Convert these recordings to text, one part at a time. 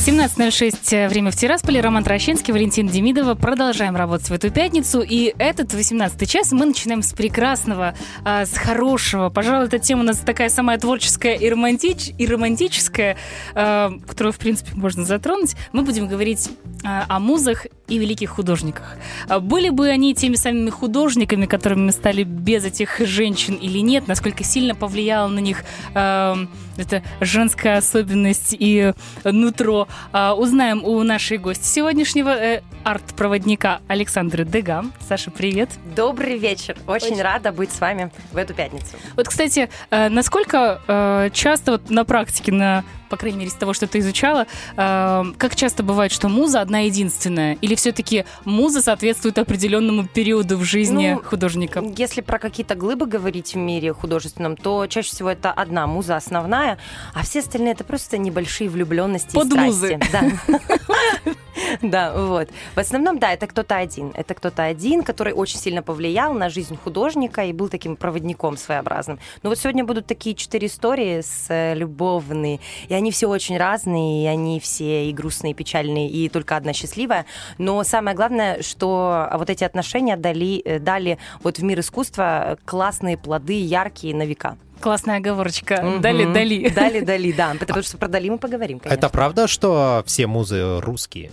17.06, э, время в Тирасполе. Роман Трощинский, Валентин Демидова. Продолжаем работать в эту пятницу. И этот 18 час мы начинаем с прекрасного, а, с хорошего. Пожалуй, эта тема у нас такая самая творческая и, романтич, и романтическая, а, которую, в принципе, можно затронуть. Мы будем говорить а, о музах и великих художниках. А были бы они теми самыми художниками, которыми мы стали без этих женщин или нет, насколько сильно повлияла на них э, эта женская особенность и нутро, э, узнаем у нашей гости сегодняшнего э, арт-проводника Александры Дегам. Саша, привет. Добрый вечер. Очень, Очень рада быть с вами в эту пятницу. Вот, кстати, э, насколько э, часто вот на практике, на по крайней мере, из того, что ты изучала, э, как часто бывает, что муза одна единственная? Или все-таки муза соответствует определенному периоду в жизни ну, художника? Если про какие-то глыбы говорить в мире художественном, то чаще всего это одна муза основная, а все остальные это просто небольшие влюбленности Под и страсти. музы. Да. Да, вот. В основном, да, это кто-то один. Это кто-то один, который очень сильно повлиял на жизнь художника и был таким проводником своеобразным. Но вот сегодня будут такие четыре истории с э, любовные, и они все очень разные, и они все и грустные, и печальные, и только одна счастливая. Но самое главное, что вот эти отношения дали, э, дали вот в мир искусства классные плоды, яркие на века. Классная оговорочка. Угу. Дали, дали. Дали, дали, да. Потому что про Дали мы поговорим, конечно. Это правда, что все музы русские?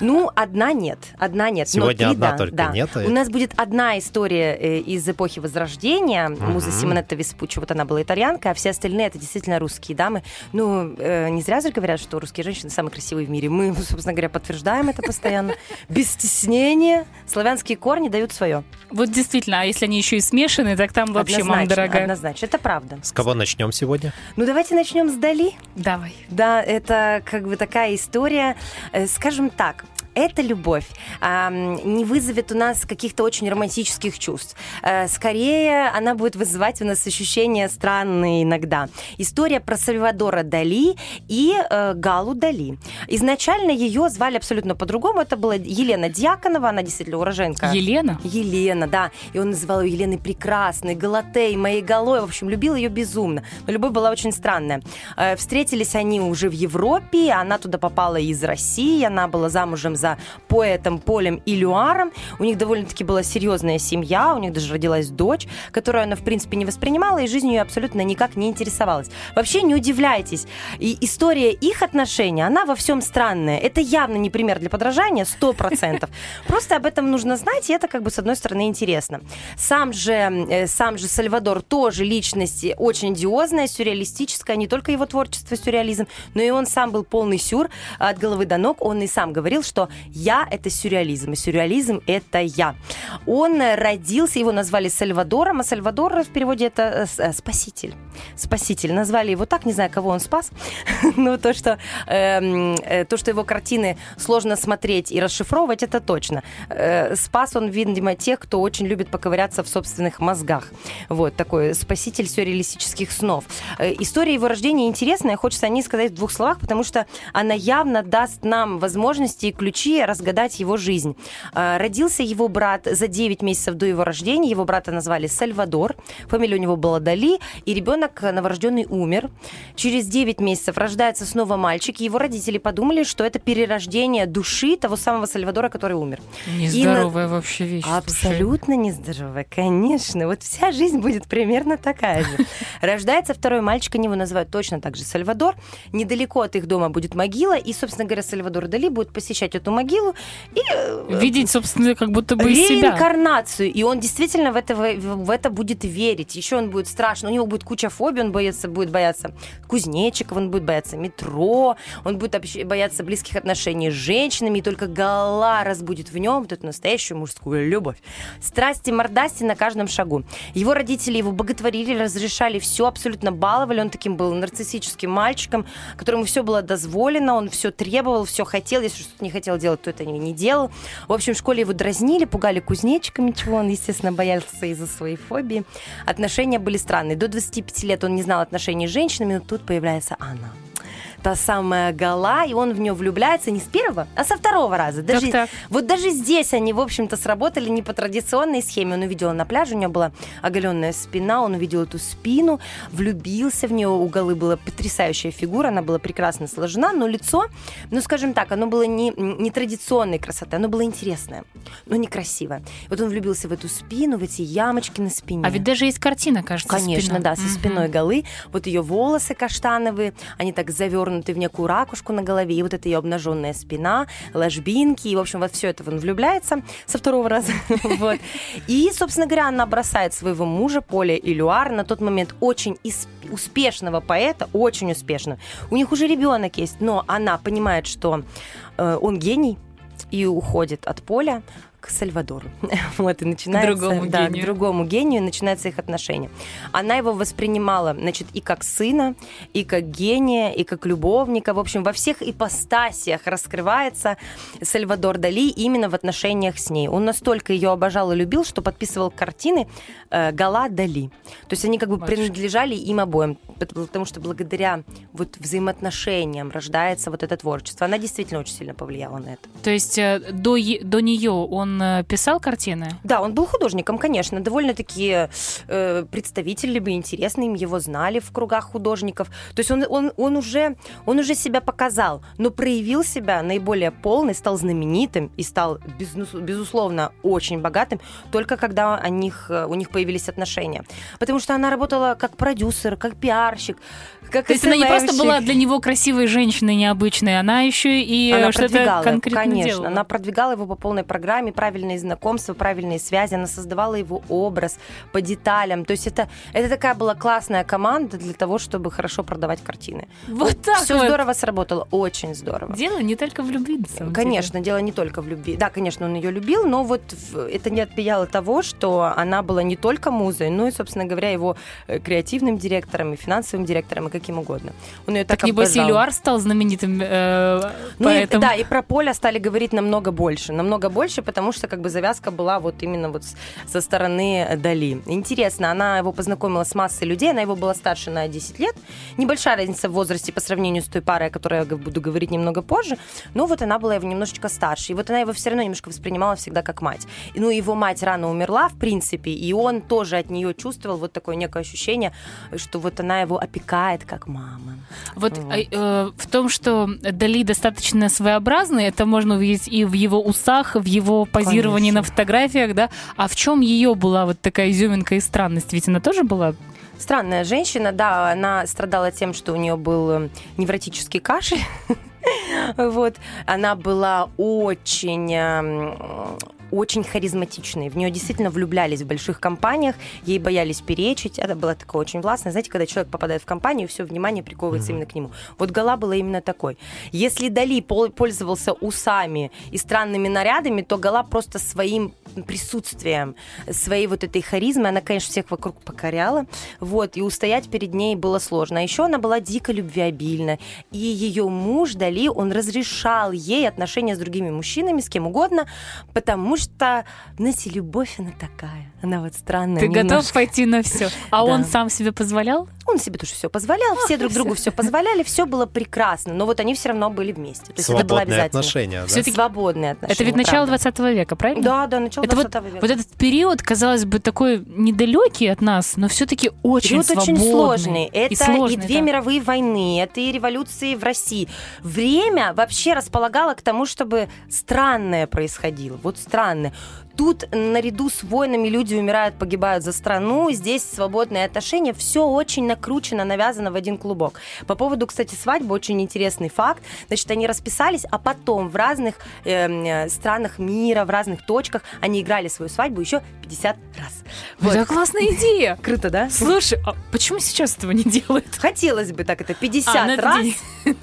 Ну, одна нет, одна нет. Сегодня одна да, только да. нет. У нас будет одна история э, из эпохи Возрождения, угу. муза Симонетта Веспуччо, вот она была итальянка, а все остальные это действительно русские дамы. Ну, э, не зря же говорят, что русские женщины самые красивые в мире. Мы, собственно говоря, подтверждаем это постоянно. Без стеснения. Славянские корни дают свое. Вот действительно, а если они еще и смешаны, так там вообще, мама дорогая. Однозначно, это правда. С кого начнем сегодня? Ну, давайте начнем с Дали. Давай. Да, это как бы такая история, э, скажем так, так эта любовь а, не вызовет у нас каких-то очень романтических чувств. А, скорее, она будет вызывать у нас ощущения странные иногда. История про Сальвадора Дали и э, Галу Дали. Изначально ее звали абсолютно по-другому. Это была Елена Дьяконова, она действительно уроженка. Елена? Елена, да. И он называл ее Еленой Прекрасной, Галатей, моей Галой. В общем, любил ее безумно. Но любовь была очень странная. Э, встретились они уже в Европе. Она туда попала из России. Она была замужем за поэтом Полем Илюаром. У них довольно-таки была серьезная семья, у них даже родилась дочь, которую она, в принципе, не воспринимала, и жизнью ее абсолютно никак не интересовалась. Вообще не удивляйтесь. И история их отношений, она во всем странная. Это явно не пример для подражания, сто процентов. Просто об этом нужно знать, и это, как бы, с одной стороны, интересно. Сам же, э, сам же Сальвадор тоже личность очень идиозная, сюрреалистическая, не только его творчество сюрреализм, но и он сам был полный сюр от головы до ног. Он и сам говорил, что я — это сюрреализм, и сюрреализм — это я. Он родился, его назвали Сальвадором, а Сальвадор в переводе это э, э, спаситель. Спаситель. Назвали его так, не знаю, кого он спас, но то, что, эм, э, то, что его картины сложно смотреть и расшифровывать, это точно. Э, спас он, видимо, тех, кто очень любит поковыряться в собственных мозгах. Вот, такой спаситель сюрреалистических снов. Э, история его рождения интересная, хочется о ней сказать в двух словах, потому что она явно даст нам возможности и ключи разгадать его жизнь. А, родился его брат за 9 месяцев до его рождения. Его брата назвали Сальвадор. Фамилия у него была Дали. И ребенок новорожденный умер. Через 9 месяцев рождается снова мальчик. И его родители подумали, что это перерождение души того самого Сальвадора, который умер. Нездоровая на... вообще вещь. Абсолютно слушай. нездоровая, конечно. Вот вся жизнь будет примерно такая же. Рождается второй мальчик, они его называют точно так же Сальвадор. Недалеко от их дома будет могила. И, собственно говоря, Сальвадор Дали будет посещать эту могилу и... Э, Видеть, собственно, как будто бы себя. Реинкарнацию. И он действительно в это, в это будет верить. Еще он будет страшно. У него будет куча фобий, он боится, будет бояться кузнечиков, он будет бояться метро, он будет бояться близких отношений с женщинами, и только гала разбудит в нем вот эту настоящую мужскую любовь. Страсти, мордасти на каждом шагу. Его родители его боготворили, разрешали все, абсолютно баловали. Он таким был нарциссическим мальчиком, которому все было дозволено, он все требовал, все хотел. Если что-то не хотел делать, то это не делал. В общем, в школе его дразнили, пугали кузнечиками, чего он, естественно, боялся из-за своей фобии. Отношения были странные. До 25 лет он не знал отношений с женщинами, но тут появляется она та самая Гала, и он в нее влюбляется не с первого, а со второго раза. Даже, Так-так. Вот даже здесь они, в общем-то, сработали не по традиционной схеме. Он увидел на пляже, у нее была оголенная спина, он увидел эту спину, влюбился в нее, у Галы была потрясающая фигура, она была прекрасно сложена, но лицо, ну, скажем так, оно было не, не традиционной красоты, оно было интересное, но некрасивое. Вот он влюбился в эту спину, в эти ямочки на спине. А ведь даже есть картина, кажется, Конечно, спина. да, со спиной голы. Вот ее волосы каштановые, они так завернуты в некую ракушку на голове, и вот эта ее обнаженная спина, ложбинки, и, в общем, во все это он влюбляется со второго раза. Вот. И, собственно говоря, она бросает своего мужа, Поля Илюар, на тот момент очень успешного поэта, очень успешного. У них уже ребенок есть, но она понимает, что э, он гений, и уходит от Поля к Сальвадору. Вот, и начинается... другому да, гению. к другому гению, и начинаются их отношения. Она его воспринимала, значит, и как сына, и как гения, и как любовника. В общем, во всех ипостасиях раскрывается Сальвадор Дали именно в отношениях с ней. Он настолько ее обожал и любил, что подписывал картины э, Гала Дали. То есть они как бы Батюшки. принадлежали им обоим, пот- потому что благодаря вот взаимоотношениям рождается вот это творчество. Она действительно очень сильно повлияла на это. То есть э, до, до нее он э, писал картины? Да, он был художником, конечно. Довольно-таки э, представители бы интересны, им его знали в кругах художников. То есть он, он, он, уже, он уже себя показал, но проявил себя наиболее полный, стал знаменитым и стал, безусловно, очень богатым только когда о них, э, у них появились отношения. Потому что она работала как продюсер, как пиарщик, как То есть она не просто была для него красивой женщиной необычной, она еще и э, Она что-то конкретно конечно. делала. Она продвигала его по полной программе, правильные знакомства, правильные связи. Она создавала его образ по деталям. То есть это, это такая была классная команда для того, чтобы хорошо продавать картины. Вот так Все вот. здорово сработало, очень здорово. Дело не только в любви, на самом деле. Конечно, дело не только в любви. Да, конечно, он ее любил, но вот это не отменяло того, что она была не только музой, но и, собственно говоря, его э, креативным директором и финансовым директором и каким угодно. Он ее так, Так, небось. Илюар стал знаменитым э, Ну и- поэтом. да, и про Поля стали говорить намного больше. Намного больше, потому что как бы завязка была вот именно вот со стороны Дали. Интересно, она его познакомила с массой людей, она его была старше на 10 лет. Небольшая разница в возрасте по сравнению с той парой, о которой я буду говорить немного позже. Но вот она была его немножечко старше. И вот она его все равно немножко воспринимала всегда как мать. И, ну, его мать рано умерла, в принципе, и он тоже от нее чувствовал вот такое некое ощущение, что вот она его опекает как мама. Вот Вот. а, э, в том, что Дали достаточно своеобразный, это можно увидеть и в его усах, в его позировании Конечно. на фотографиях, да. А в чем ее была вот такая изюминка и странность? Ведь она тоже была Странная женщина, да, она страдала тем, что у нее был э, невротический кашель. Вот. Она была очень эм, очень харизматичной. В нее действительно влюблялись в больших компаниях, ей боялись перечить. Это было такое очень властное. Знаете, когда человек попадает в компанию, все внимание приковывается именно к нему. Вот Гала была именно такой. Если Дали пол- пользовался усами и странными нарядами, то Гала просто своим присутствием, своей вот этой харизмой, она, конечно, всех вокруг покоряла, вот, и устоять перед ней было сложно. А еще она была дико любвеобильна, и ее муж Дали, он разрешал ей отношения с другими мужчинами, с кем угодно, потому что, знаете, любовь она такая, она вот странная. Ты готов немножко. пойти на все. А Да. он сам себе позволял? Он себе тоже все позволял, все друг другу все позволяли, все было прекрасно, но вот они все равно были вместе. То есть это было Свободные обязательно. отношения, да? Всё-таки Свободные отношения. это ведь начало правда. 20 века, правильно? Да, да, начало Это вот, 20 века. вот этот период, казалось бы, такой недалекий от нас, но все-таки очень Период очень свободный сложный. Это и, сложный, две да. мировые войны, это и революции в России. Время вообще располагало к тому, чтобы странное происходило. Вот странное. one. Тут наряду с войнами люди умирают, погибают за страну. Здесь свободные отношения. Все очень накручено, навязано в один клубок. По поводу, кстати, свадьбы очень интересный факт. Значит, они расписались, а потом в разных эм, э, странах мира, в разных точках они играли свою свадьбу еще 50 раз. Вот. Это классная идея. Круто, да? Слушай, а почему сейчас этого не делают? Хотелось бы так это 50 А, раз. день.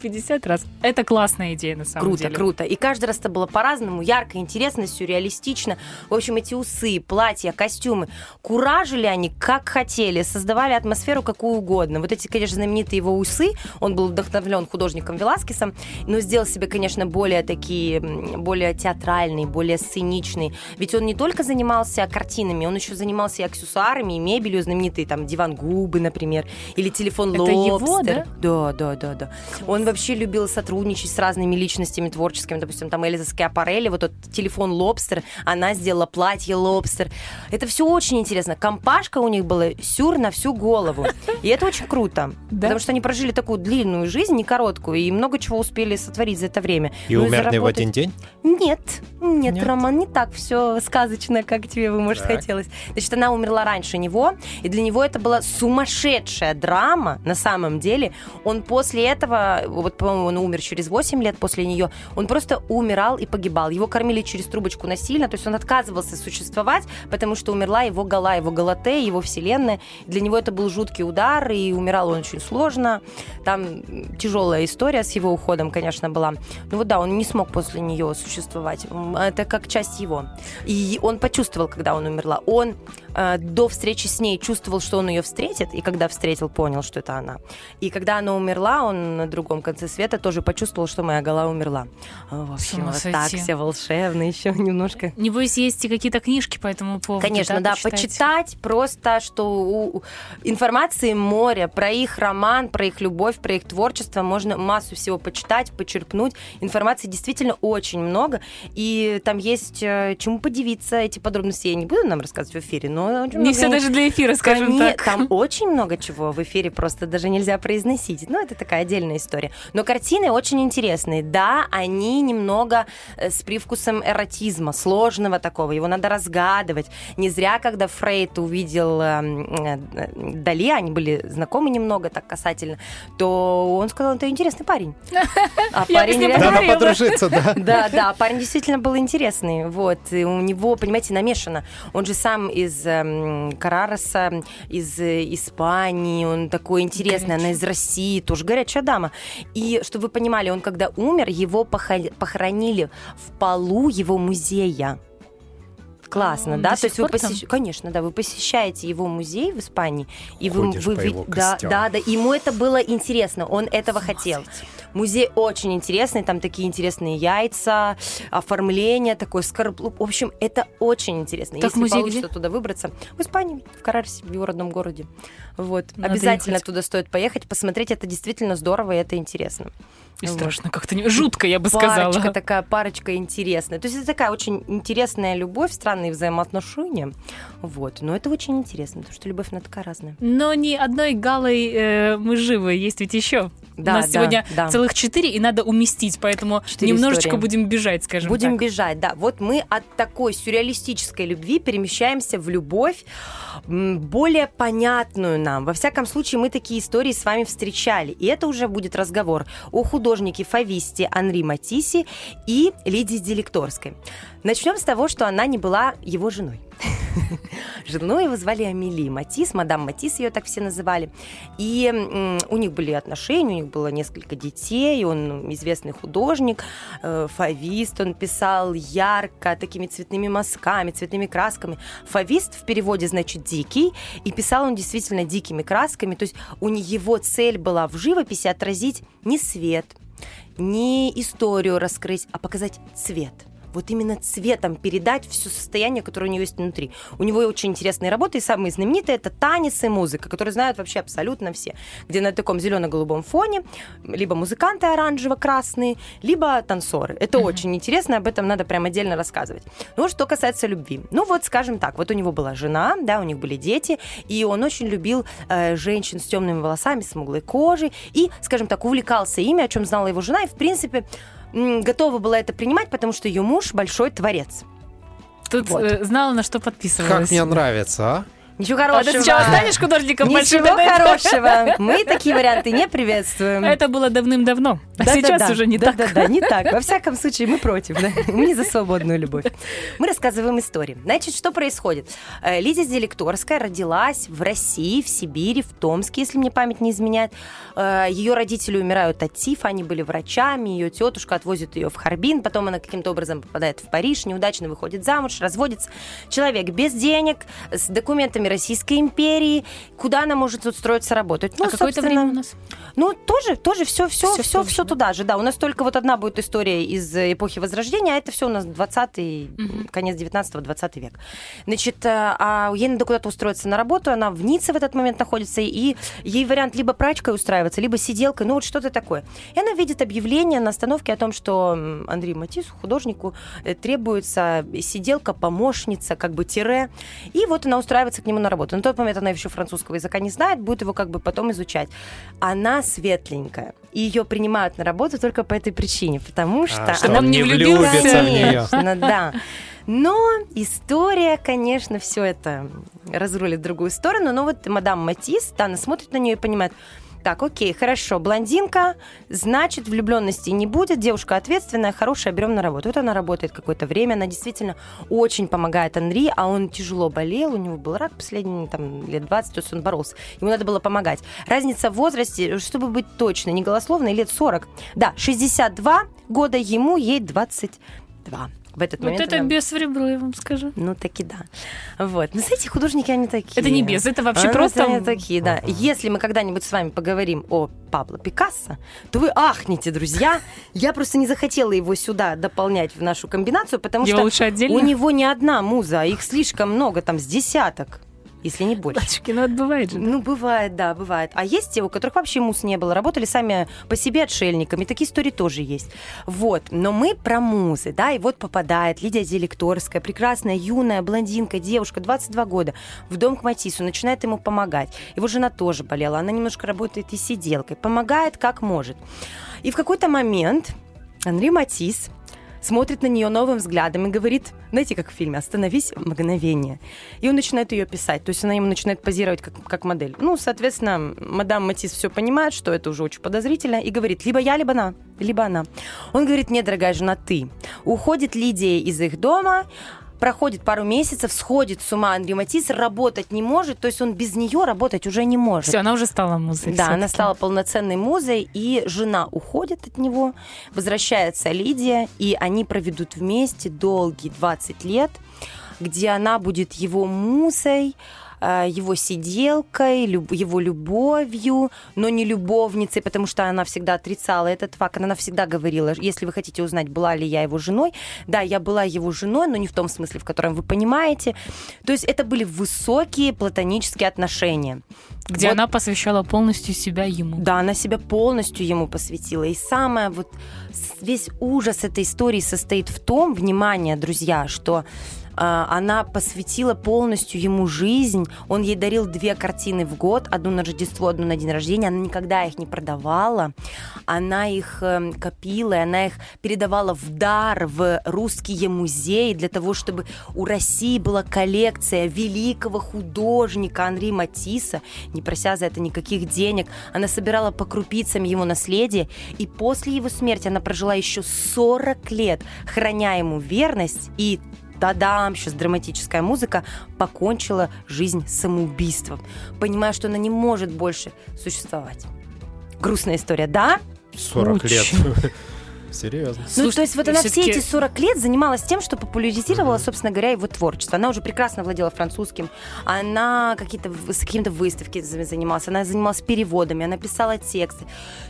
50 раз. Это классная идея, на самом Круто, деле. круто. И каждый раз это было по-разному, ярко, интересно, сюрреалистично. В общем, эти усы, платья, костюмы, куражили они как хотели, создавали атмосферу какую угодно. Вот эти, конечно, знаменитые его усы, он был вдохновлен художником Веласкесом, но сделал себе, конечно, более такие, более театральные, более сценичные. Ведь он не только занимался картинами, он еще занимался и аксессуарами, и мебелью, знаменитые там диван губы, например, или телефон Это его, лобстер. да? Да, да, да, да. Он вообще любил сотрудничать с разными личностями творческими. Допустим, там Элиза Скиапарелли, вот тот телефон Лобстер, она сделала платье Лобстер. Это все очень интересно. Компашка у них была сюр на всю голову. И это очень круто. Да? Потому что они прожили такую длинную жизнь, не короткую, и много чего успели сотворить за это время. И Ну, умерли в заработать- один день? Нет, нет, Нет? Роман, не так все сказочно, как тебе бы, может, Так. хотелось. Значит, она умерла раньше него, и для него это была сумасшедшая драма, на самом деле. Он после этого, вот, по-моему, он умер через 8 лет после нее, он просто умирал и погибал. Его кормили через трубочку насильно, то есть он отказывался существовать, потому что умерла его гала, его галатея, его вселенная. Для него это был жуткий удар, и умирал он очень сложно. Там тяжелая история с его уходом, конечно, была. Ну вот да, он не смог после нее существовать. Это как часть его. И он почувствовал, когда он умерла. Он э, до встречи с ней чувствовал, что он ее встретит, и когда встретил, понял, что это она. И когда она умерла, он на другом конце света тоже почувствовал, что моя гала умерла. В С общем, вот так сойти. все волшебно, еще немножко. Небось, есть и какие-то книжки по этому поводу. Конечно, да, почитать? почитать просто, что у- у- информации море про их роман, про их любовь, про их творчество можно массу всего почитать, почерпнуть. Информации действительно очень много, и там есть э, чему подивиться. Эти подробности я не буду нам рассказывать в эфире, но очень Не много все даже для эфира, скажем Коне- так. Там очень много чего в эфире просто даже нельзя произносить. Ну, это такая отдельная история. Но картины очень интересные. Да, они немного э, с привкусом эротизма, сложного такого. Его надо разгадывать. Не зря, когда Фрейд увидел э, э, Дали, они были знакомы немного так касательно, то он сказал, это интересный парень. А парень Надо подружиться, да. да, да, парень действительно был интересный. Вот. И у него, понимаете, намешано. Он же сам из эм, Карароса, из э, Испании. Он такой интересный. Она из России, тоже горячая дама. И, чтобы вы понимали, он когда умер, его похоронили в полу его музея. Классно, да? до То есть вы пор там? посещ- конечно, да, вы посещаете его музей в Испании, и вы, Ходишь вы по его да, костям. да, да, ему это было интересно, он этого хотел. Музей очень интересный, там такие интересные яйца, оформление такое, скорлуп. В общем, это очень интересно. Так Если музей получится где? туда выбраться, в Испании, в Карарисе, в его родном городе. Вот. Надо Обязательно ехать. туда стоит поехать, посмотреть. Это действительно здорово, и это интересно. И Вот. страшно как-то. не- Жутко, я бы сказала. Парочка такая, парочка интересная. То есть это такая очень интересная любовь, странные взаимоотношения. Вот. Но это очень интересно, потому что любовь, она такая разная. Но ни одной галой э, мы живы, есть ведь еще. Да, У нас да, сегодня да. целых четыре, и надо уместить, поэтому Четыре немножечко истории. будем бежать, скажем Будем так. бежать, да. Вот мы от такой сюрреалистической любви перемещаемся в любовь более понятную нам. Во всяком случае, мы такие истории с вами встречали. И это уже будет разговор о художнике Фависте Анри Матисси и Лидии Делекторской. Начнем с того, что она не была его женой. Жену его звали Амели Матис, мадам Матис ее так все называли. И у них были отношения, у них было несколько детей, он известный художник, э, фавист, он писал ярко, такими цветными мазками, цветными красками. Фавист в переводе значит дикий, и писал он действительно дикими красками, то есть у не- его цель была в живописи отразить не свет, не историю раскрыть, а показать цвет. Вот именно цветом передать все состояние, которое у него есть внутри. У него очень интересные работы, и самые знаменитые это танец и музыка, которые знают вообще абсолютно все. Где на таком зелено-голубом фоне либо музыканты оранжево-красные, либо танцоры. Это очень интересно, об этом надо прям отдельно рассказывать. Ну, что касается любви. Ну, вот, скажем так, вот у него была жена, да, у них были дети, и он очень любил э, женщин с темными волосами, смуглой кожей, и, скажем так, увлекался ими, о чем знала его жена, и, в принципе, готова была это принимать, потому что ее муж большой творец. Тут Вот. э, знала, на что подписывалась. Как мне нравится, а? Ничего А хорошего. ты сначала станешь художником? Ничего хорошего. Мы такие варианты не приветствуем. Это было давным-давно. А Да, сейчас да, да. уже не да, так. Да, да, не так. Во всяком случае, мы против. да. Мы не за свободную любовь. Мы рассказываем истории. Значит, что происходит? Э, Лидия Делекторская родилась в России, в Сибири, в Томске, если мне память не изменяет. Э, Ее родители умирают от тифа, они были врачами, ее тетушка отвозит ее в Харбин, потом она каким-то образом попадает в Париж, неудачно выходит замуж, разводится. Человек без денег, с документами Российской империи. Куда она может устроиться работать? Ну, а какое-то время у нас? Ну, тоже, тоже все, все, все, все, да? туда же, да. У нас только вот одна будет история из эпохи Возрождения, а это все у нас 20 Мгм. конец 19-20 век. Значит, э, а ей надо куда-то устроиться на работу, она в Ницце в этот момент находится, и ей вариант либо прачкой устраиваться, либо сиделкой, ну вот что-то такое. И она видит объявление на остановке о том, что Андрею Матису, художнику, э, требуется сиделка, помощница, как бы тире. И вот она устраивается к нему на работу. На тот момент она еще французского языка не знает, будет его как бы потом изучать. Она светленькая, и ее принимают на работу только по этой причине, потому что А, что она он не влюбился. влюбится в нее. Конечно, да. Но история, конечно, все это разрулит в другую сторону. Но вот мадам Матис, она смотрит на нее и понимает, так, окей, хорошо, блондинка, значит, влюбленности не будет, девушка ответственная, хорошая, берем на работу. Вот она работает какое-то время, она действительно очень помогает Анри, а он тяжело болел, у него был рак последние там, лет 20, то есть он боролся. Ему надо было помогать. Разница в возрасте, чтобы быть точно, не голословной, лет 40. Да, 62 года ему, ей 22. В этот Вот момент это она- без в ребро, я вам скажу. ну, таки да. Вот. Ну, знаете, художники, они такие. Это не без, это вообще А, просто... Они такие, да. Если мы когда-нибудь с вами поговорим о Пабло Пикассо, то вы ахнете, друзья. Я просто не захотела его сюда дополнять в нашу комбинацию, потому Его что лучше отдельно? у него не одна муза, а их слишком много, там с десяток, если не больше. Батюшки, ну это бывает же. Ну, бывает, да, бывает. А есть те, у которых вообще мус не было, работали сами по себе отшельниками. Такие истории тоже есть. Вот. Но мы про музы, да, и вот попадает Лидия Делекторская, прекрасная, юная, блондинка, девушка, 22 года, в дом к Матису, начинает ему помогать. Его жена тоже болела, она немножко работает и сиделкой, помогает как может. И в какой-то момент Анри Матис смотрит на нее новым взглядом и говорит, знаете, как в фильме, остановись в мгновение. И он начинает ее писать, то есть она ему начинает позировать как, как модель. Ну, соответственно, мадам Матис все понимает, что это уже очень подозрительно, и говорит, либо я, либо она, либо она. Он говорит, нет, дорогая жена, ты. Уходит Лидия из их дома, проходит пару месяцев, сходит с ума Андрей Матис, работать не может, то есть он без нее работать уже не может. Все, она уже стала музой. Да, она стала полноценной музой, и жена уходит от него, возвращается Лидия, и они проведут вместе долгие 20 лет, где она будет его музой, его сиделкой, люб- его любовью, но не любовницей, потому что она всегда отрицала этот факт. Она всегда говорила, если вы хотите узнать, была ли я его женой, да, я была его женой, но не в том смысле, в котором вы понимаете. То есть это были высокие платонические отношения. Где Вот она посвящала полностью себя ему. да, она себя полностью ему посвятила. И самое вот весь ужас этой истории состоит в том, внимание, друзья, что она посвятила полностью ему жизнь. Он ей дарил две картины в год, одну на Рождество, одну на день рождения. Она никогда их не продавала. Она их эм, копила, и она их передавала в дар в русские музеи для того, чтобы у России была коллекция великого художника Анри Матисса, не прося за это никаких денег. Она собирала по крупицам его наследие, и после его смерти она прожила еще 40 лет, храня ему верность и Та-дам, сейчас драматическая музыка, покончила жизнь самоубийством, понимая, что она не может больше существовать. Грустная история, да? 40 лет. Серьезно. ну, Слушай, то есть вот она все эти 40 лет занималась тем, что популяризировала, собственно говоря, его творчество. Она уже прекрасно владела французским, она какие-то, с какими-то выставки за- занималась, она занималась переводами, она писала тексты.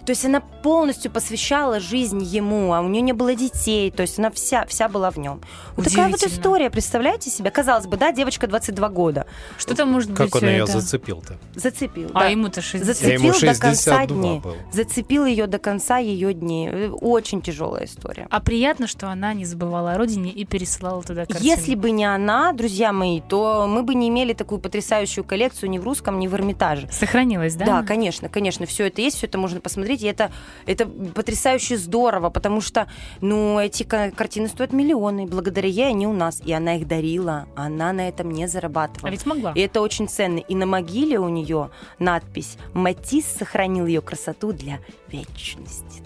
То есть она полностью посвящала жизнь ему, а у нее не было детей, то есть она вся, вся была в нем. Вот такая вот история, представляете себе? Казалось бы, да, девочка 22 года. Что там может быть? Как он ее это? зацепил-то? Зацепил. А да. ему-то 60. Зацепил Ему до конца 62 дней. был. Зацепил ее до конца ее дней. Очень тяжелая история. А приятно, что она не забывала о родине и пересылала туда картины. Если бы не она, друзья мои, то мы бы не имели такую потрясающую коллекцию ни в русском, ни в Эрмитаже. Сохранилась, да? Да, конечно, конечно, все это есть, все это можно посмотреть, и это, это потрясающе здорово, потому что, ну, эти ка- картины стоят миллионы, благодаря ей они у нас, и она их дарила, она на этом не зарабатывала. А ведь могла. И это очень ценно. И на могиле у нее надпись «Матисс сохранил ее красоту для вечности».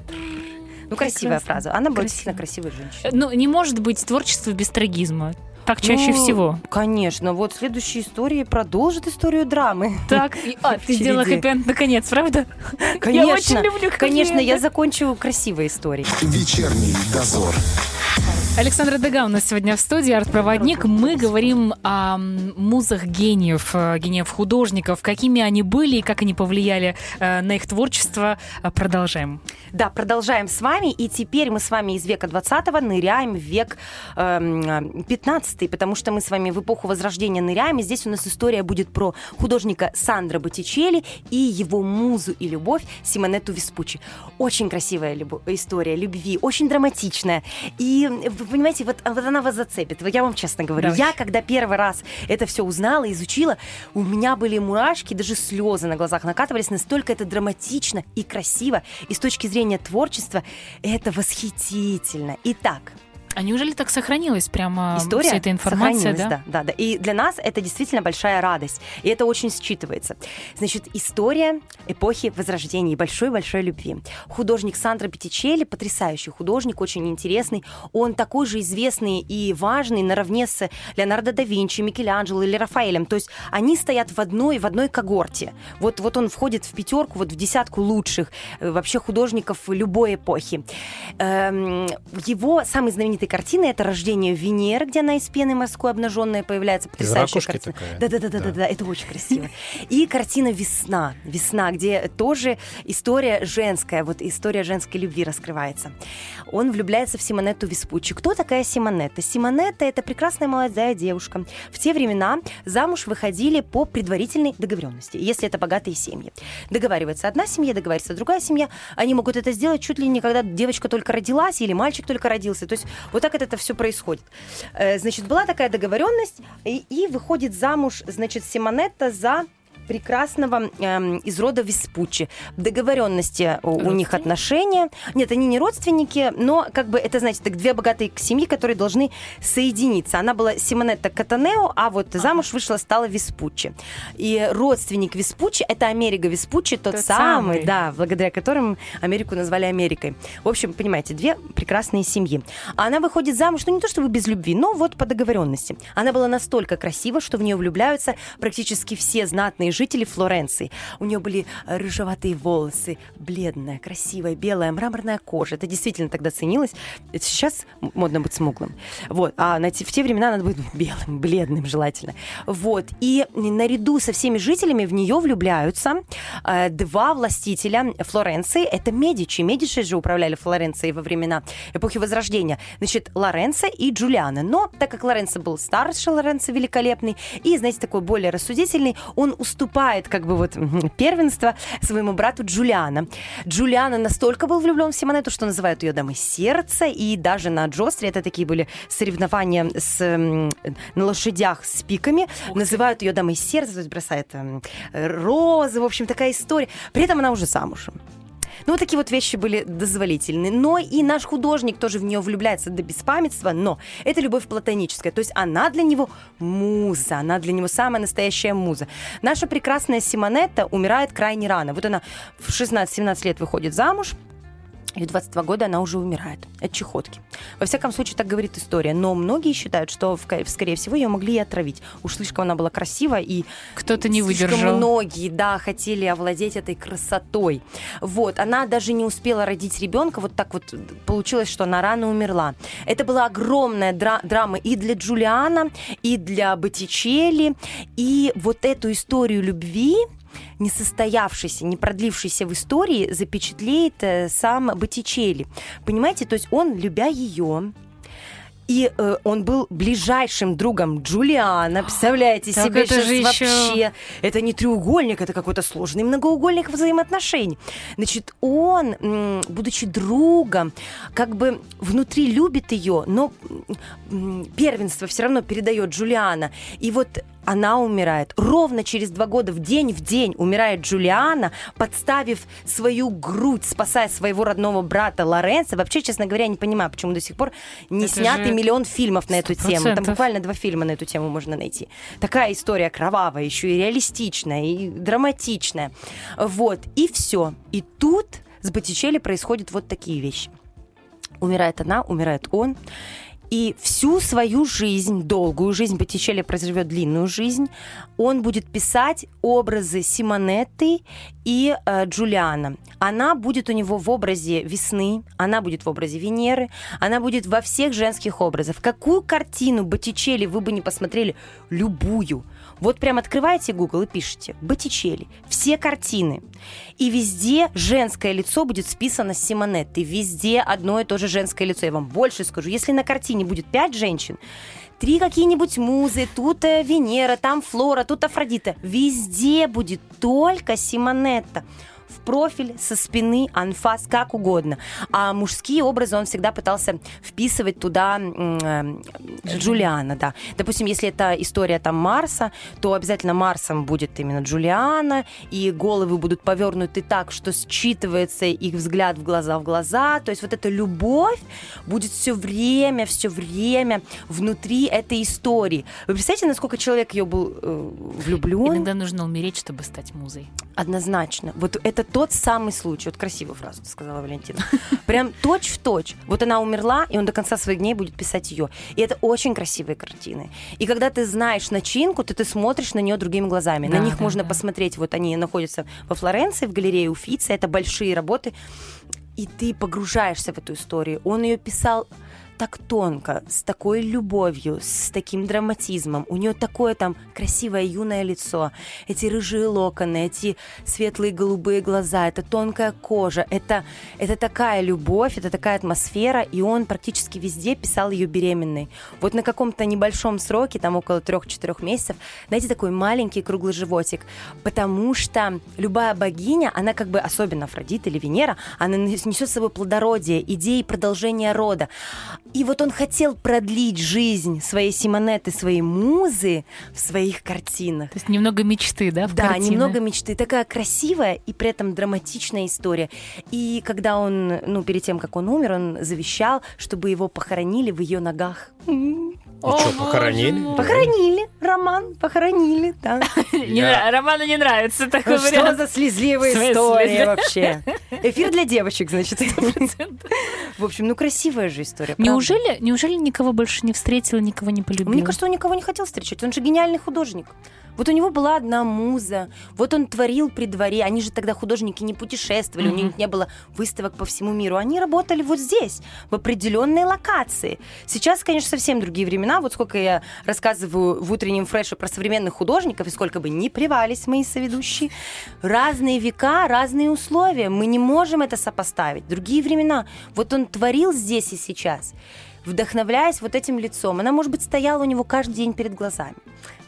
Ну, красивая Прекрасно. фраза. Она была действительно красивой женщиной. Ну, не может быть творчество без трагизма. Так чаще Ну, всего. Конечно. Вот следующая история продолжит историю драмы. Так, и- а, ты сделала хэппи наконец, правда? Конечно. Я очень люблю Конечно, я закончу красивой историей. Вечерний дозор. Александра Дега у нас сегодня в студии, арт-проводник. Мы говорим о музах гениев, э, гениев художников, какими они были и как они повлияли э, на их творчество. Э, продолжаем. Да, продолжаем с вами. И теперь мы с вами из века 20-го ныряем в век э, 15 потому что мы с вами в эпоху Возрождения ныряем. И здесь у нас история будет про художника Сандро Боттичелли и его музу и любовь Симонетту Веспуччи. Очень красивая любовь, история любви, очень драматичная. И вы понимаете, вот, вот она вас зацепит. Я вам честно говорю, Давай. я когда первый раз это все узнала, изучила, у меня были мурашки, даже слезы на глазах накатывались, настолько это драматично и красиво, и с точки зрения творчества это восхитительно. Итак, А неужели так сохранилась прямо история вся эта информация? сохранилась, да? да, да. И для нас это действительно большая радость. И это очень считывается. Значит, история эпохи Возрождения и большой-большой любви. Художник Сандро Петтичелли, потрясающий художник, очень интересный. Он такой же известный и важный наравне с Леонардо да Винчи, Микеланджело или Рафаэлем. То есть они стоят в одной, в одной когорте. Вот, вот он входит в пятерку, вот в десятку лучших э, вообще художников любой эпохи. Эм, его самый знаменитый картины это рождение Венеры, где она из пены морской обнаженная появляется. Потрясающая картина. такая. Да, да, да, да, да, да, это очень красиво. И картина Весна. Весна, где тоже история женская, вот история женской любви раскрывается. Он влюбляется в Симонетту Веспуччи. Кто такая Симонетта? Симонетта это прекрасная молодая девушка. В те времена замуж выходили по предварительной договоренности, если это богатые семьи. Договаривается одна семья, договаривается другая семья. Они могут это сделать чуть ли не когда девочка только родилась или мальчик только родился. То есть вот так это все происходит. Э, Значит, была такая договоренность, и, и выходит замуж, значит, Симонетта за прекрасного эм, из рода Веспуччи. Договоренности у, них отношения. Нет, они не родственники, но как бы это, значит, так две богатые семьи, которые должны соединиться. Она была Симонетта Катанео, а вот замуж вышла, стала Веспуччи. И родственник Веспуччи, это Америка Веспуччи, тот, Тот самый, самый. да, благодаря которым Америку назвали Америкой. В общем, понимаете, две прекрасные семьи. Она выходит замуж, ну не то чтобы без любви, но вот по договоренности. Она была настолько красива, что в нее влюбляются практически все знатные жители Флоренции. У нее были э, рыжеватые волосы, бледная, красивая, белая, мраморная кожа. Это действительно тогда ценилось. Сейчас модно быть смуглым. Вот. А в те времена надо быть белым, бледным желательно. Вот. И наряду со всеми жителями в нее влюбляются э, два властителя Флоренции. Это Медичи. Медичи же управляли Флоренцией во времена эпохи Возрождения. Значит, Лоренцо и Джулиана. Но так как Лоренцо был старше, Лоренцо великолепный, и, знаете, такой более рассудительный, он уступает как бы вот первенство своему брату Джулиана. Джулиана настолько был влюблен в Симонетту, что называют ее дамой сердца, и даже на Джостре, это такие были соревнования с, на лошадях с пиками, называют ее дамой сердца, то есть бросает розы, в общем, такая история. При этом она уже замужем. Ну, вот такие вот вещи были дозволительны. Но и наш художник тоже в нее влюбляется до беспамятства, но это любовь платоническая. То есть она для него муза, она для него самая настоящая муза. Наша прекрасная Симонетта умирает крайне рано. Вот она в 16-17 лет выходит замуж, и в 22 года она уже умирает от чехотки. Во всяком случае, так говорит история. Но многие считают, что, скорее всего, ее могли и отравить. Уж слишком она была красива, и Кто-то не выдержал. многие, да, хотели овладеть этой красотой. Вот, она даже не успела родить ребенка, вот так вот получилось, что она рано умерла. Это была огромная дра- драма и для Джулиана, и для Боттичелли, и вот эту историю любви не состоявшейся, не продлившейся в истории, запечатлеет э, сам Боттичелли. Понимаете, то есть он, любя ее, и э, он был ближайшим другом Джулиана. Представляете Так себе это же вообще. ещё- Это не треугольник, это какой-то сложный многоугольник взаимоотношений. Значит, он, будучи другом, как бы внутри любит ее, но первенство все равно передает Джулиана. И вот она умирает. Ровно через два года, в день в день, умирает Джулиана, подставив свою грудь, спасая своего родного брата Лоренцо. Вообще, честно говоря, я не понимаю, почему до сих пор не Это сняты миллион фильмов на эту сто тему. Там буквально два фильма на эту тему можно найти. Такая история кровавая, еще и реалистичная, и драматичная. Вот, и все. И тут с Боттичелли происходят вот такие вещи. Умирает она, умирает он. И всю свою жизнь, долгую жизнь, Боттичелли проживет длинную жизнь, он будет писать образы Симонетты и э, Джулиана. Она будет у него в образе весны, она будет в образе Венеры, она будет во всех женских образах. Какую картину Боттичелли вы бы не посмотрели, любую, вот прям открываете Google и пишите Боттичелли, все картины. И везде женское лицо будет списано с Симонетты. Везде одно и то же женское лицо. Я вам больше скажу. Если на картине будет пять женщин, три какие-нибудь музы, тут э, Венера, там Флора, тут Афродита. Везде будет только Симонетта в профиль, со спины, анфас, как угодно. А мужские образы он всегда пытался вписывать туда э, Джулиана, да. Допустим, если это история там Марса, то обязательно Марсом будет именно Джулиана, и головы будут повернуты так, что считывается их взгляд в глаза в глаза. То есть вот эта любовь будет все время, все время внутри этой истории. Вы представляете, насколько человек ее был э, влюблен? Иногда нужно умереть, чтобы стать музой. Однозначно. Вот это тот самый случай. Вот красивую фразу сказала, Валентина. Прям точь в точь. Вот она умерла, и он до конца своих дней будет писать ее. И это очень красивые картины. И когда ты знаешь начинку, то ты смотришь на нее другими глазами. Да, на них да, можно да. посмотреть. Вот они находятся во Флоренции, в галерее Уфица. Это большие работы. И ты погружаешься в эту историю. Он ее писал так тонко, с такой любовью, с таким драматизмом. У нее такое там красивое юное лицо, эти рыжие локоны, эти светлые голубые глаза, это тонкая кожа, это, это такая любовь, это такая атмосфера, и он практически везде писал ее беременной. Вот на каком-то небольшом сроке, там около трех-четырех месяцев, знаете, такой маленький круглый животик, потому что любая богиня, она как бы, особенно Афродита или Венера, она несет с собой плодородие, идеи продолжения рода. И вот он хотел продлить жизнь своей Симонеты, своей музы в своих картинах. То есть немного мечты, да, в Да, картине? немного мечты. Такая красивая и при этом драматичная история. И когда он, ну, перед тем, как он умер, он завещал, чтобы его похоронили в ее ногах. И что, похоронили? Похоронили, Роман, похоронили, да. Я- Роману не нравится такой Ну, что вариант. за слезливая история вообще? Эфир для девочек, значит. В общем, ну красивая же история. правда? Неужели, неужели никого больше не встретила, никого не полюбила? Мне кажется, он никого не хотел встречать. Он же гениальный художник. Вот у него была одна муза, вот он творил при дворе. Они же тогда художники не путешествовали, у Мгм. них не было выставок по всему миру. Они работали вот здесь, в определенной локации. Сейчас, конечно, совсем другие времена. Вот сколько я рассказываю в утреннем фреше про современных художников, и сколько бы ни привались мои соведущие. Разные века, разные условия. Мы не можем это сопоставить. Другие времена. Вот он творил здесь и сейчас вдохновляясь вот этим лицом. Она, может быть, стояла у него каждый день перед глазами.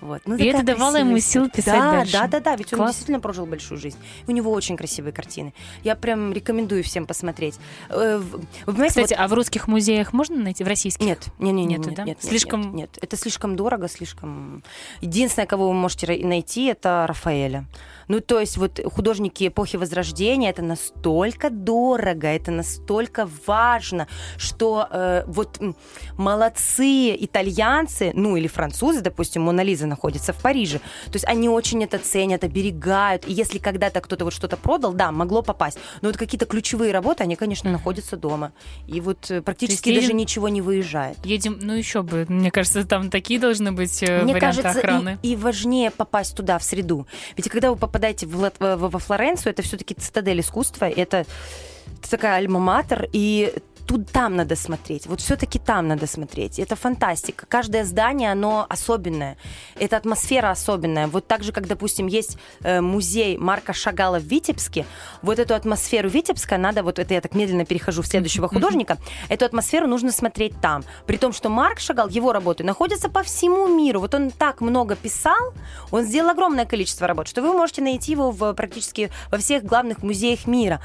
Вот. Ну, И это давало ему силы писать да, дальше. Да, да, да, ведь он Класс. действительно прожил большую жизнь. У него очень красивые картины. Я прям рекомендую всем посмотреть. Э, Вы понимаете, Кстати, а в русских музеях можно найти? В российских? нет, не, не, не, Нету, нет, да? нет, нет, Слишком- нет, нет. Это слишком дорого, слишком. Единственное, кого вы можете найти, это Рафаэля. Ну, то есть вот художники эпохи Возрождения, это настолько дорого, это настолько важно, что э, вот молодцы итальянцы, ну или французы, допустим, Мона Лиза находится в Париже, то есть они очень это ценят, оберегают, и если когда-то кто-то вот что-то продал, да, могло попасть, но вот какие-то ключевые работы, они, конечно, находятся дома, и вот э, практически едем- даже ничего не выезжает. Едем, ну еще бы. Мне кажется, там такие должны быть э, Мне варианты кажется, охраны. И, и важнее попасть туда, в среду. Ведь когда вы попадаете в, Лат- во, Флоренцию, это все-таки цитадель искусства, это такая альма-матер, и тут там надо смотреть. Вот все-таки там надо смотреть. Это фантастика. Каждое здание, оно особенное. Это атмосфера особенная. Вот так же, как, допустим, есть э, музей Марка Шагала в Витебске, вот эту атмосферу Витебска надо, вот это я так медленно перехожу в следующего художника, эту атмосферу нужно смотреть там. При том, что Марк Шагал, его работы находятся по всему миру. Вот он так много писал, он сделал огромное количество работ, что вы можете найти его в, практически во всех главных музеях мира.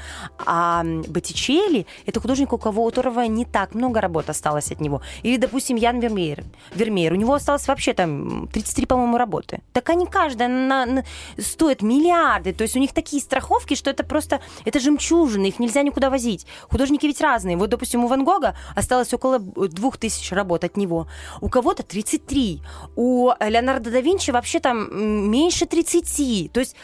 А Боттичелли — это художник, у кого которого не так много работ осталось от него. Или, допустим, Ян Вермеер. Вермеер. У него осталось вообще там 33, по-моему, работы. Так они каждая на, на- стоит миллиарды. То есть у них такие страховки, что это просто... Это жемчужины, их нельзя никуда возить. Художники ведь разные. Вот, допустим, у Ван Гога осталось около двух тысяч работ от него. У кого-то 33. У Леонардо да Винчи вообще там меньше 30. То есть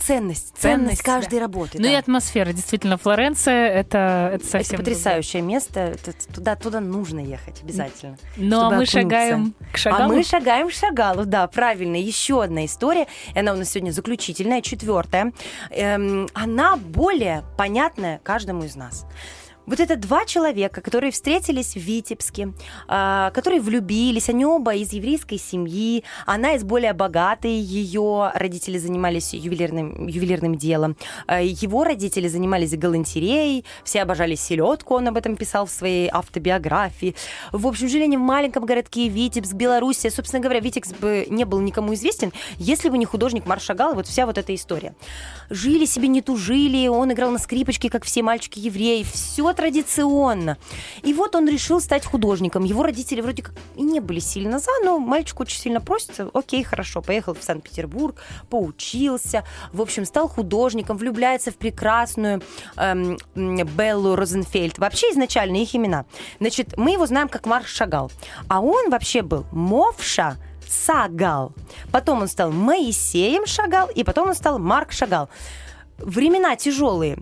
ценность, ценность, Ценность, каждой да. работы. Ну и да. атмосфера, действительно, Флоренция, это, это Это совсем потрясающее место. Это туда, туда нужно ехать обязательно. другое. Ну а мы окунуться. шагаем к Шагалу. А мы шагаем к Шагалу, да, правильно. Еще одна история, и она у нас сегодня заключительная, четвертая. Эм, она более понятная каждому из нас. Вот это два человека, которые встретились в Витебске, а, которые влюбились, они оба из еврейской семьи, она из более богатой, ее родители занимались ювелирным, ювелирным делом, а, его родители занимались галантереей, все обожали селедку, он об этом писал в своей автобиографии. В общем, жили они в маленьком городке Витебск, Белоруссия. Собственно говоря, Витебск бы не был никому известен, если бы не художник Марш Шагал, и вот вся вот эта история. Жили себе, не тужили, он играл на скрипочке, как все мальчики-евреи, все традиционно. И вот он решил стать художником. Его родители вроде как и не были сильно за, но мальчик очень сильно просится. Окей, хорошо, поехал в Санкт-Петербург, поучился, в общем, стал художником, влюбляется в прекрасную эм, Беллу Розенфельд. Вообще изначально их имена. Значит, мы его знаем как Марк Шагал. А он вообще был Мовша Сагал. Потом он стал Моисеем Шагал, и потом он стал Марк Шагал. Времена тяжелые.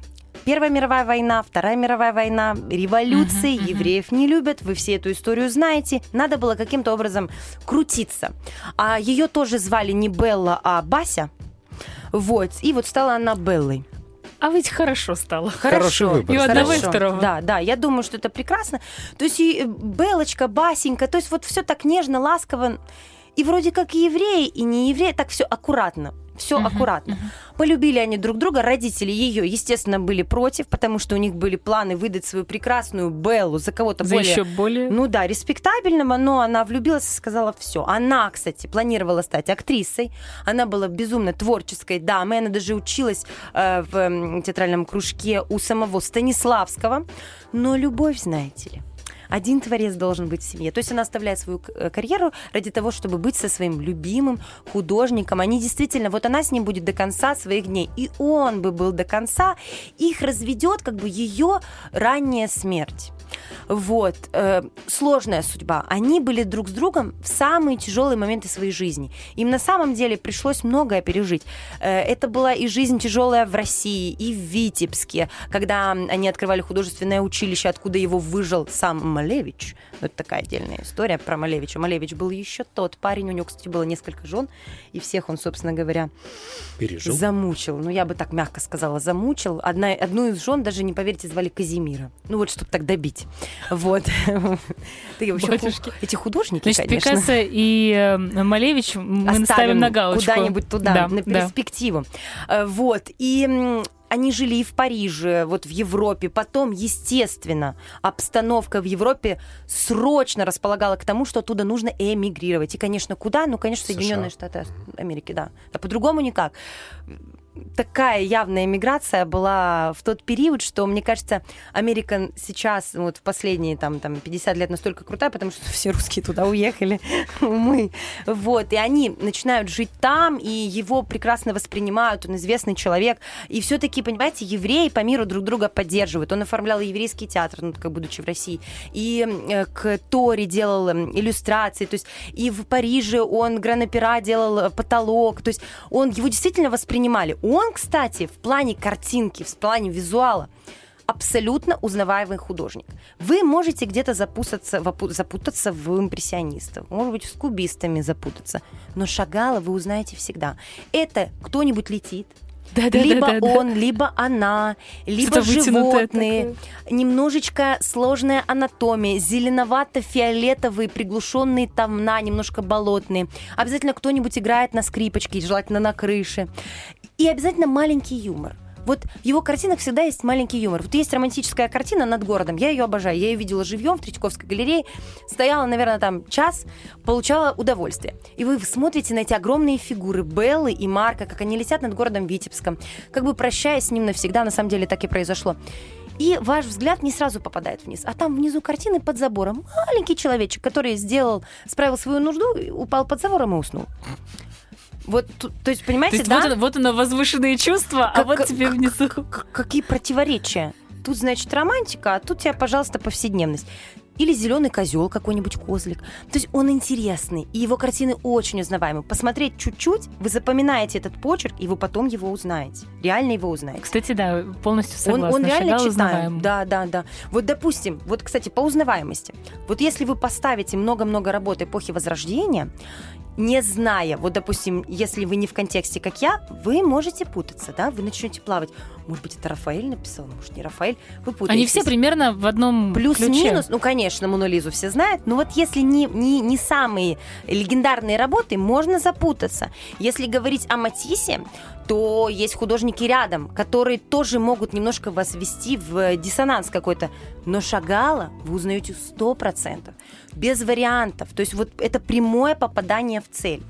Первая мировая война, Вторая мировая война, революции, Мгм, мгм. евреев не любят, вы все эту историю знаете. Надо было каким-то образом крутиться. А ее тоже звали не Белла, а Бася. Вот, и вот стала она Беллой. А ведь хорошо стало. Хороший выбор. И у одного, и Хорошо. второго. Да, да, я думаю, что это прекрасно. То есть и э, Белочка, Басенька, то есть вот все так нежно, ласково. И вроде как и евреи, и не евреи, так все аккуратно. Все Мгм, аккуратно. Полюбили они друг друга. Родители ее, естественно, были против, потому что у них были планы выдать свою прекрасную Беллу за кого-то За более еще более... ну да, респектабельного, но она влюбилась и сказала все. Она, кстати, планировала стать актрисой. Она была безумно творческой дамой. Она даже училась э, в м, театральном кружке у самого Станиславского. Но любовь, знаете ли, один творец должен быть в семье. То есть она оставляет свою э, карьеру ради того, чтобы быть со своим любимым художником. Они действительно, вот она с ним будет до конца своих дней. И он бы был до конца. Их разведет как бы ее ранняя смерть. Вот. э, сложная судьба. Они были друг с другом в самые тяжелые моменты своей жизни. Им на самом деле пришлось многое пережить. Э, это была и жизнь тяжелая в России, и в Витебске, когда они открывали художественное училище, откуда его выжил сам Малевич. Ну, это такая отдельная история про Малевича. Малевич был еще тот парень, у него, кстати, было несколько жен, и всех он, собственно говоря, Пережил. Замучил. Ну, я бы так мягко сказала, замучил. Одна, одну из жен, даже не поверите, звали Казимира. Ну, вот, чтобы так добить. Вот. Такие вообще. Эти художники, Значит, конечно. Пикассо и э, Малевич мы наставим на галочку. Куда-нибудь туда, Да, на перспективу. Э, Вот. И они жили и в Париже, вот в Европе. Потом, естественно, обстановка в Европе срочно располагала к тому, что оттуда нужно эмигрировать. И, конечно, куда? Ну, конечно, США. Соединенные Штаты Америки, да. А по-другому никак. Такая явная эмиграция была в тот период, что, мне кажется, Америка сейчас, вот в последние там, там 50 лет настолько крутая, потому что все русские туда уехали, мы. Вот, и они начинают жить там, и его прекрасно воспринимают, он известный человек. И все-таки, понимаете, евреи по миру друг друга поддерживают. Он оформлял еврейский театр, ну, как будучи в России, и э, к Торе делал м, иллюстрации, то есть и в Париже он гранопера делал э, потолок, то есть он его действительно воспринимали. Он, кстати, в плане картинки, в плане визуала абсолютно узнаваемый художник. Вы можете где-то запутаться, запутаться в импрессионистов, может быть, с кубистами запутаться, но Шагала вы узнаете всегда. Это кто-нибудь летит, Да-да-да-да-да. либо он, либо она, либо животные. Немножечко сложная анатомия, зеленовато-фиолетовые, приглушенные томна, немножко болотные. Обязательно кто-нибудь играет на скрипочке, желательно на крыше. И обязательно маленький юмор. Вот в его картинах всегда есть маленький юмор. Вот есть романтическая картина над городом. Я ее обожаю. Я ее видела живьем в Третьяковской галерее. Стояла, наверное, там час, получала удовольствие. И вы смотрите на эти огромные фигуры Беллы и Марка, как они летят над городом Витебском, как бы прощаясь с ним навсегда. На самом деле так и произошло. И ваш взгляд не сразу попадает вниз. А там внизу картины под забором. Маленький человечек, который сделал, справил свою нужду, упал под забором и уснул. Вот, то есть, То понимаете, есть да? вот, оно, вот оно возвышенные чувства, а Как- вот как- тебе внизу. Какие противоречия? Тут, значит, романтика, а тут тебе, пожалуйста, повседневность. или зеленый козел какой-нибудь козлик. То есть он интересный, и его картины очень узнаваемы. Посмотреть чуть-чуть, вы запоминаете этот почерк, и вы потом его узнаете. Реально его узнаете. Кстати, да, полностью Он, согласна. он реально Шагал читаем. узнаваем. Да, да, да. Вот, допустим, вот, кстати, по узнаваемости. Вот если вы поставите много-много работ эпохи Возрождения, не зная, вот, допустим, если вы не в контексте, как я, вы можете путаться, да, вы начнете плавать. Может быть, это Рафаэль написал, может, не Рафаэль. Вы путаетесь. Они все примерно в одном. Плюс-минус, ну, конечно, Мону Лизу все знают, но вот если не, не, не самые легендарные работы, можно запутаться. Если говорить о Матиссе, то есть художники рядом, которые тоже могут немножко вас ввести в диссонанс какой-то. Но Шагала вы узнаете 100%, без вариантов. То есть вот это прямое попадание в цель.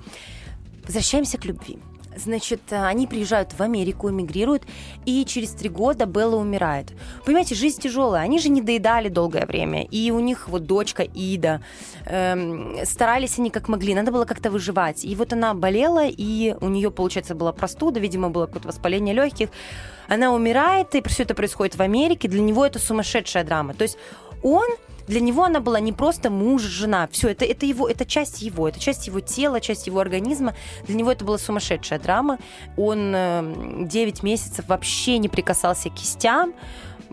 Возвращаемся к любви. Значит, э, они приезжают в Америку, эмигрируют, и через три года Белла умирает. Понимаете, жизнь тяжелая. Они же не доедали долгое время. И у них вот дочка Ида. Эм, старались они как могли. Надо было как-то выживать. И вот она болела, и у нее, получается, была простуда, видимо, было какое-то воспаление легких. Она умирает, и все это происходит в Америке. Для него это сумасшедшая драма. То есть он для него она была не просто муж, жена. Все, это, это его, это часть его, это часть его тела, часть его организма. Для него это была сумасшедшая драма. Он э, 9 месяцев вообще не прикасался к кистям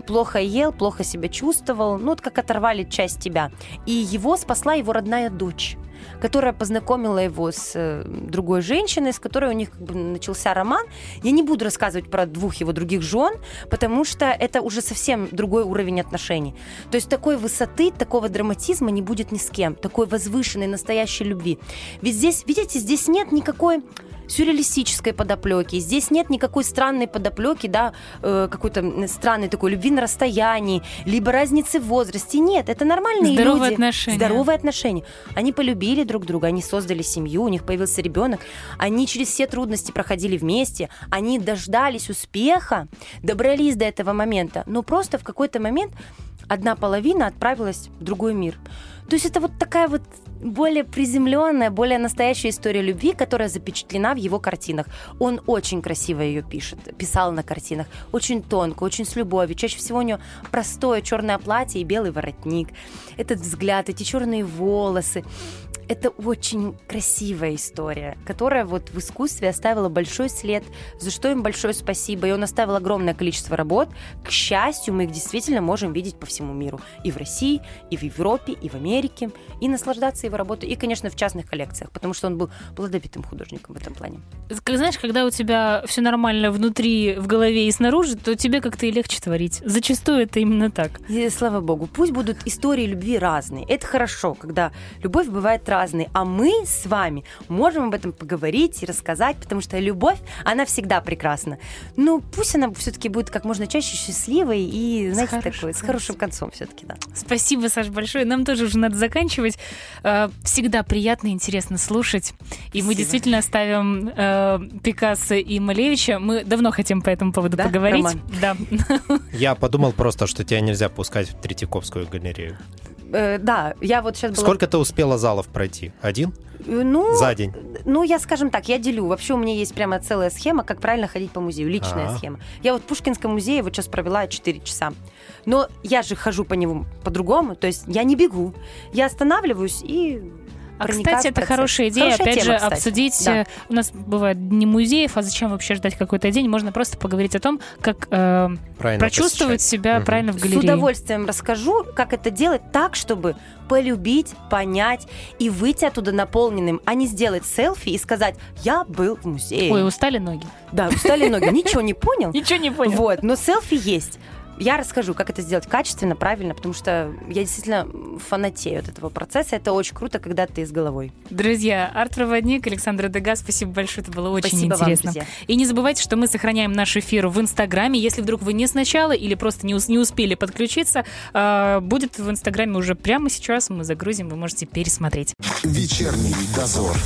плохо ел, плохо себя чувствовал, ну, вот как оторвали часть тебя. И его спасла его родная дочь которая познакомила его с э, другой женщиной, с которой у них как бы начался роман. Я не буду рассказывать про двух его других жен, потому что это уже совсем другой уровень отношений. То есть такой высоты, такого драматизма не будет ни с кем, такой возвышенной, настоящей любви. Ведь здесь, видите, здесь нет никакой сюрреалистической подоплеки. Здесь нет никакой странной подоплеки, да, э, какой-то странной такой любви на расстоянии, либо разницы в возрасте. Нет, это нормальные Здоровые люди. отношения. Здоровые отношения. Они полюбили друг друга, они создали семью, у них появился ребенок, они через все трудности проходили вместе, они дождались успеха, добрались до этого момента, но просто в какой-то момент одна половина отправилась в другой мир. То есть это вот такая вот более приземленная, более настоящая история любви, которая запечатлена в его картинах. Он очень красиво ее пишет, писал на картинах, очень тонко, очень с любовью. Чаще всего у него простое черное платье и белый воротник. Этот взгляд, эти черные волосы. Это очень красивая история, которая вот в искусстве оставила большой след, за что им большое спасибо. И он оставил огромное количество работ. К счастью, мы их действительно можем видеть по всему миру. И в России, и в Европе, и в Америке. И наслаждаться его работой. И, конечно, в частных коллекциях, потому что он был плодовитым художником в этом плане. Как знаешь, когда у тебя все нормально внутри, в голове и снаружи, то тебе как-то и легче творить. Зачастую это именно так. И, слава богу, пусть будут истории любви разные. Это хорошо, когда любовь бывает разной, а мы с вами можем об этом поговорить и рассказать, потому что любовь, она всегда прекрасна. Но пусть она все-таки будет как можно чаще счастливой и, С знаете, хорошим такой, с концом. хорошим концом все-таки, да. Спасибо, Саш, большое. Нам тоже уже надо заканчивать. Э, Всегда приятно и интересно слушать. И мы Спасибо. действительно ставим э, Пикассо и Малевича. Мы давно хотим по этому поводу Да, поговорить. Роман? Да. Я подумал просто, что тебя нельзя пускать в Третьяковскую галерею. Э, да, я вот сейчас была... Сколько ты успела залов пройти? Один? Э, Ну, За день? Ну, я, скажем так, я делю. Вообще у меня есть прямо целая схема, как правильно ходить по музею, личная А. схема. Я вот в Пушкинском музее вот сейчас провела 4 часа. Но я же хожу по нему по-другому, то есть я не бегу. Я останавливаюсь и А, кстати, это хорошая идея, Хорошая опять тема, же, кстати. обсудить. Да. э, У нас бывают дни музеев, а зачем вообще ждать какой-то день? Можно просто поговорить о том, как э, Правильно прочувствовать посещать. себя Мгм. правильно в С галерее. удовольствием расскажу, как это делать так, чтобы полюбить, понять и выйти оттуда наполненным, а не сделать селфи и сказать «я был в музее». Ой, устали ноги? Да, устали ноги, ничего не понял. Ничего не понял. Вот, но селфи есть. Я расскажу, как это сделать качественно, правильно, потому что я действительно фанатею от этого процесса. Это очень круто, когда ты с головой. Друзья, арт-проводник Александра Дега, спасибо большое, это было очень Спасибо вам, интересно. друзья. И не забывайте, что мы сохраняем наш эфир в Инстаграме. Если вдруг вы не сначала или просто не, не успели подключиться, э, будет в Инстаграме уже прямо сейчас. Мы загрузим, вы можете пересмотреть. Вечерний дозор.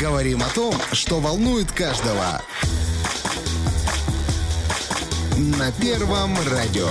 Говорим о том, что волнует каждого. На Первом радио.